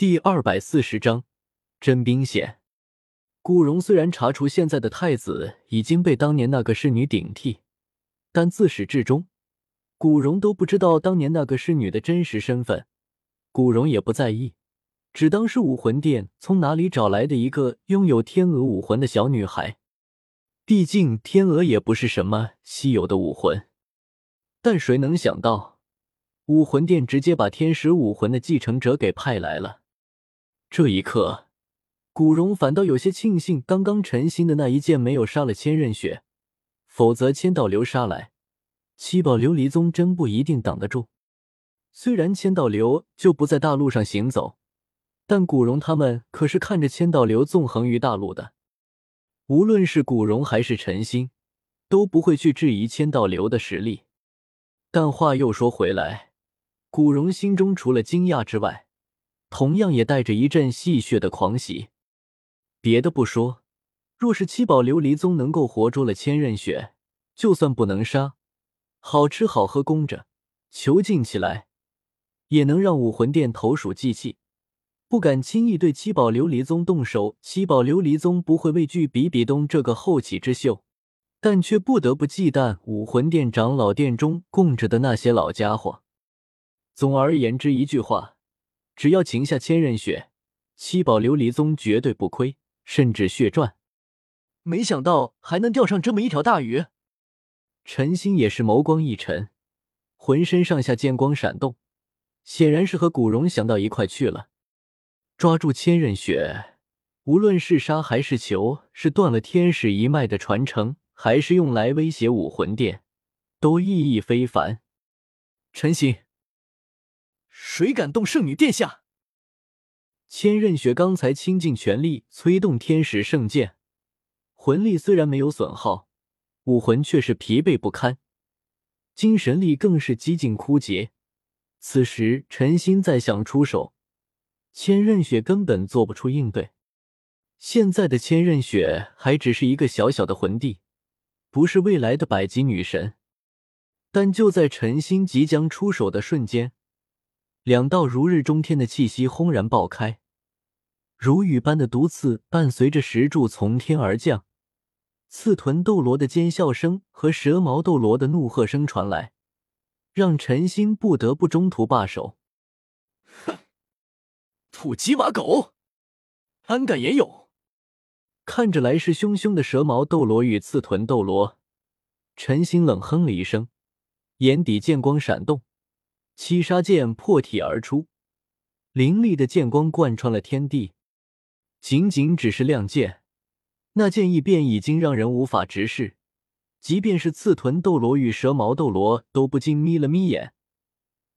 第二百四十章真兵险。古荣虽然查出现在的太子已经被当年那个侍女顶替，但自始至终，古荣都不知道当年那个侍女的真实身份。古荣也不在意，只当是武魂殿从哪里找来的一个拥有天鹅武魂的小女孩。毕竟天鹅也不是什么稀有的武魂。但谁能想到，武魂殿直接把天使武魂的继承者给派来了。这一刻，古荣反倒有些庆幸，刚刚陈心的那一剑没有杀了千仞雪，否则千道流杀来，七宝琉璃宗真不一定挡得住。虽然千道流就不在大陆上行走，但古荣他们可是看着千道流纵横于大陆的。无论是古荣还是陈心，都不会去质疑千道流的实力。但话又说回来，古荣心中除了惊讶之外，同样也带着一阵戏谑的狂喜。别的不说，若是七宝琉璃宗能够活捉了千仞雪，就算不能杀，好吃好喝供着，囚禁起来，也能让武魂殿投鼠忌器，不敢轻易对七宝琉璃宗动手。七宝琉璃宗不会畏惧比比东这个后起之秀，但却不得不忌惮武魂殿长老殿中供着的那些老家伙。总而言之，一句话。只要擒下千仞雪，七宝琉璃宗绝对不亏，甚至血赚。没想到还能钓上这么一条大鱼。陈星也是眸光一沉，浑身上下剑光闪动，显然是和古荣想到一块去了。抓住千仞雪，无论是杀还是求，是断了天使一脉的传承，还是用来威胁武魂殿，都意义非凡。陈星。谁敢动圣女殿下？千仞雪刚才倾尽全力催动天使圣剑，魂力虽然没有损耗，武魂却是疲惫不堪，精神力更是几近枯竭。此时陈心再想出手，千仞雪根本做不出应对。现在的千仞雪还只是一个小小的魂帝，不是未来的百级女神。但就在陈心即将出手的瞬间，两道如日中天的气息轰然爆开，如雨般的毒刺伴随着石柱从天而降，刺豚斗罗的尖笑声和蛇矛斗罗的怒喝声传来，让陈星不得不中途罢手。哼，土鸡瓦狗，安敢言勇！看着来势汹汹的蛇矛斗罗与刺豚斗罗，陈星冷哼了一声，眼底剑光闪动。七杀剑破体而出，凌厉的剑光贯穿了天地。仅仅只是亮剑，那剑意便已经让人无法直视。即便是刺豚斗罗与蛇矛斗罗都不禁眯了眯眼，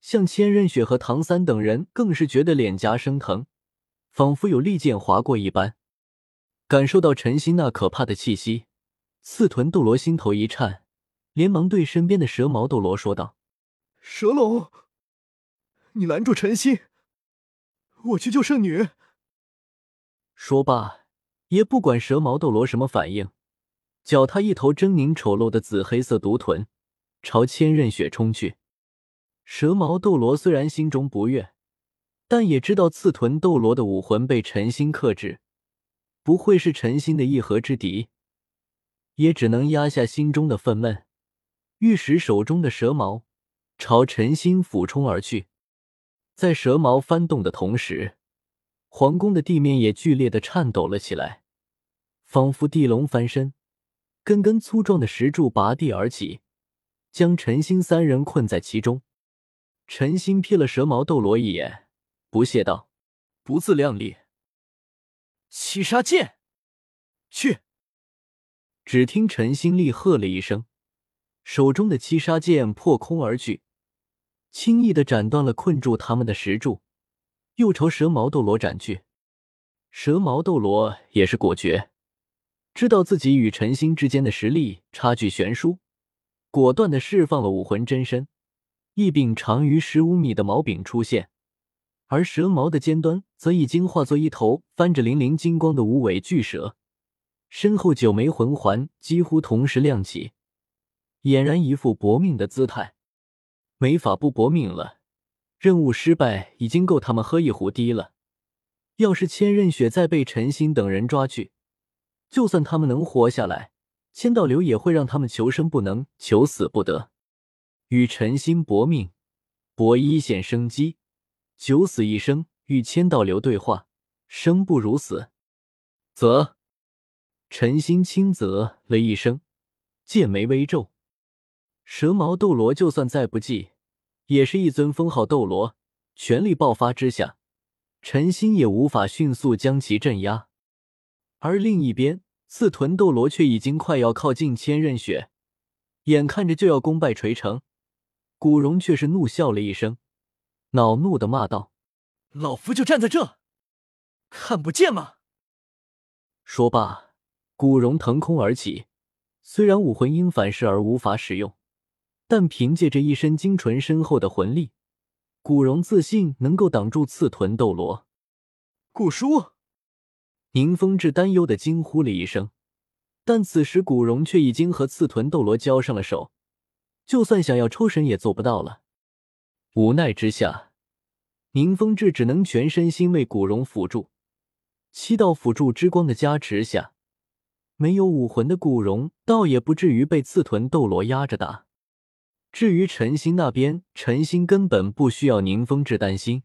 像千仞雪和唐三等人更是觉得脸颊生疼，仿佛有利剑划过一般。感受到陈心那可怕的气息，刺豚斗罗心头一颤，连忙对身边的蛇矛斗罗说道：“蛇龙。”你拦住陈心，我去救圣女。说罢，也不管蛇矛斗罗什么反应，脚踏一头狰狞丑陋的紫黑色毒豚，朝千仞雪冲去。蛇矛斗罗虽然心中不悦，但也知道刺豚斗罗的武魂被陈心克制，不会是陈心的一合之敌，也只能压下心中的愤懑，御使手中的蛇矛朝陈心俯冲而去。在蛇矛翻动的同时，皇宫的地面也剧烈的颤抖了起来，仿佛地龙翻身，根根粗壮的石柱拔地而起，将陈星三人困在其中。陈星瞥了蛇矛斗罗一眼，不屑道：“不自量力！”七杀剑，去！只听陈星厉喝了一声，手中的七杀剑破空而去。轻易的斩断了困住他们的石柱，又朝蛇矛斗罗斩去。蛇矛斗罗也是果决，知道自己与陈星之间的实力差距悬殊，果断的释放了武魂真身，一柄长于十五米的矛柄出现，而蛇矛的尖端则已经化作一头翻着粼粼金光的无尾巨蛇，身后九枚魂环几乎同时亮起，俨然一副搏命的姿态。没法不搏命了，任务失败已经够他们喝一壶滴了，要是千仞雪再被陈心等人抓去，就算他们能活下来，千道流也会让他们求生不能，求死不得。与陈心搏命，搏一线生机，九死一生。与千道流对话，生不如死。啧，陈心轻啧了一声，剑眉微皱。蛇矛斗罗就算再不济，也是一尊封号斗罗，全力爆发之下，陈心也无法迅速将其镇压。而另一边，刺豚斗罗却已经快要靠近千仞雪，眼看着就要功败垂成。古荣却是怒笑了一声，恼怒的骂道：“老夫就站在这，看不见吗？”说罢，古荣腾空而起，虽然武魂因反噬而无法使用，但凭借着一身精纯深厚的魂力，古荣自信能够挡住刺豚斗罗。古叔，宁风致担忧的惊呼了一声，但此时古荣却已经和刺豚斗罗交上了手，就算想要抽身也做不到了。无奈之下，宁风致只能全身心为古荣辅助。七道辅助之光的加持下，没有武魂的古荣倒也不至于被刺豚斗罗压着打。至于陈心那边，陈心根本不需要宁风致担心。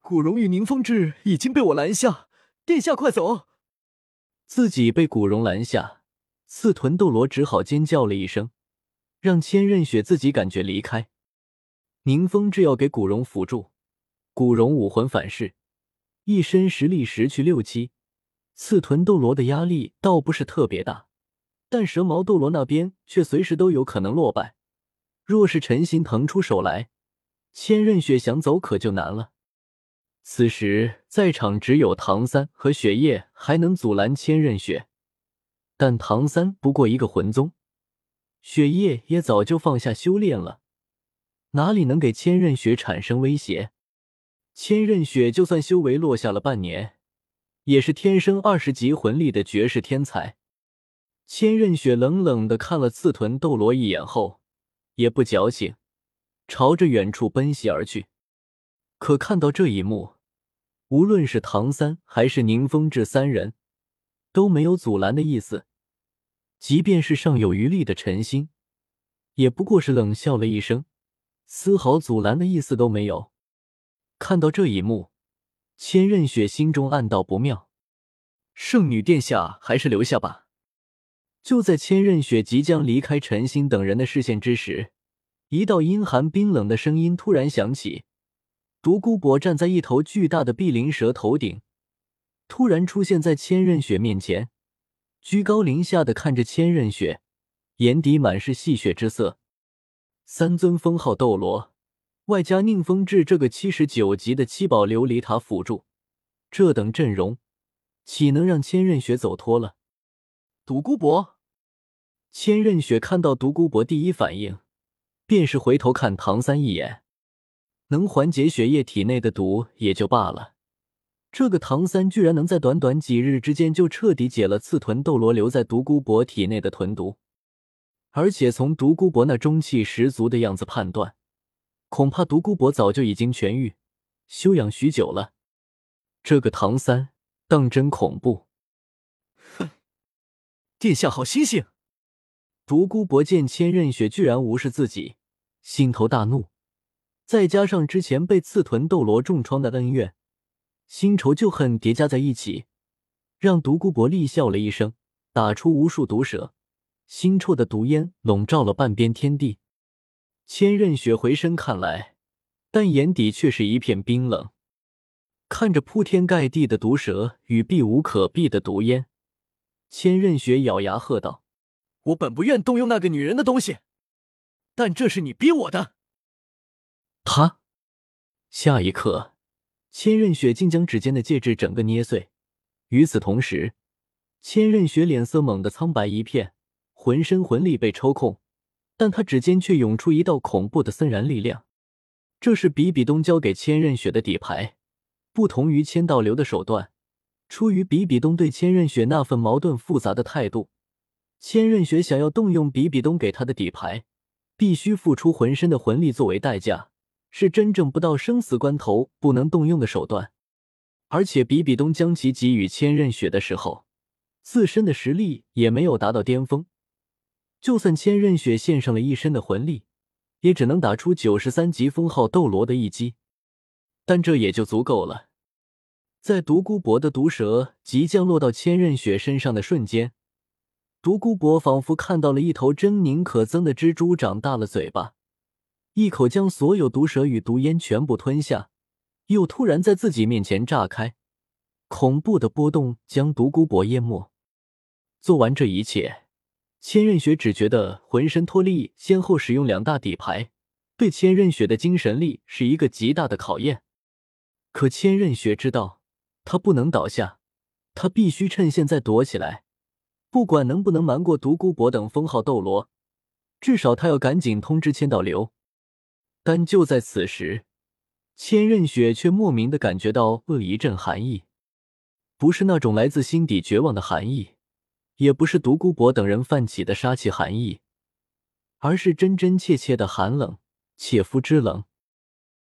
古荣与宁风致已经被我拦下，殿下快走！自己被古荣拦下，刺豚斗罗只好尖叫了一声，让千仞雪自己感觉离开。宁风致要给古荣辅助，古荣武魂反噬。一身实力失去六七，刺豚斗罗的压力倒不是特别大，但蛇矛斗罗那边却随时都有可能落败。若是陈心腾出手来，千仞雪想走可就难了。此时在场只有唐三和雪夜还能阻拦千仞雪，但唐三不过一个魂宗，雪夜也早就放下修炼了，哪里能给千仞雪产生威胁？千仞雪就算修为落下了半年，也是天生二十级魂力的绝世天才。千仞雪冷冷的看了刺豚斗罗一眼后，也不矫情，朝着远处奔袭而去。可看到这一幕，无论是唐三还是宁风致三人，都没有阻拦的意思。即便是尚有余力的陈心，也不过是冷笑了一声，丝毫阻拦的意思都没有。看到这一幕，千仞雪心中暗道不妙。圣女殿下，还是留下吧。就在千仞雪即将离开陈心等人的视线之时，一道阴寒冰冷的声音突然响起。独孤博站在一头巨大的碧鳞蛇头顶，突然出现在千仞雪面前，居高临下的看着千仞雪，眼底满是戏谑之色。三尊封号斗罗。外加宁风致这个七十九级的七宝琉璃塔辅助，这等阵容，岂能让千仞雪走脱了？独孤博，千仞雪看到独孤博，第一反应便是回头看唐三一眼，能缓解血液体内的毒也就罢了，这个唐三居然能在短短几日之间就彻底解了刺豚斗罗留在独孤博体内的豚毒，而且从独孤博那中气十足的样子判断。恐怕独孤博早就已经痊愈，休养许久了。这个唐三当真恐怖。殿下好心性。独孤博见千仞雪居然无视自己，心头大怒，再加上之前被刺豚斗罗重创的恩怨，新仇旧恨叠加在一起，让独孤博厉笑了一声，打出无数毒蛇，腥臭的毒烟笼罩了半边天地。千仞雪回身看来，但眼底却是一片冰冷。看着铺天盖地的毒蛇与避无可避的毒烟，千仞雪咬牙喝道：“我本不愿动用那个女人的东西，但这是你逼我的。”他下一刻，千仞雪竟将指尖的戒指整个捏碎。与此同时，千仞雪脸色猛地苍白一片，浑身魂力被抽空。但他指尖却涌出一道恐怖的森然力量，这是比比东交给千仞雪的底牌。不同于千道流的手段，出于比比东对千仞雪那份矛盾复杂的态度，千仞雪想要动用比比东给他的底牌，必须付出浑身的魂力作为代价，是真正不到生死关头不能动用的手段。而且比比东将其给予千仞雪的时候，自身的实力也没有达到巅峰。就算千仞雪献上了一身的魂力，也只能打出九十三级封号斗罗的一击，但这也就足够了。在独孤博的毒蛇即将落到千仞雪身上的瞬间，独孤博仿佛看到了一头狰狞可憎的蜘蛛长大了嘴巴，一口将所有毒蛇与毒烟全部吞下，又突然在自己面前炸开，恐怖的波动将独孤博淹没。做完这一切。千仞雪只觉得浑身脱力，先后使用两大底牌，对千仞雪的精神力是一个极大的考验。可千仞雪知道，他不能倒下，他必须趁现在躲起来，不管能不能瞒过独孤博等封号斗罗，至少他要赶紧通知千道流。但就在此时，千仞雪却莫名的感觉到恶一阵寒意，不是那种来自心底绝望的寒意。也不是独孤博等人泛起的杀气寒意，而是真真切切的寒冷，切肤之冷。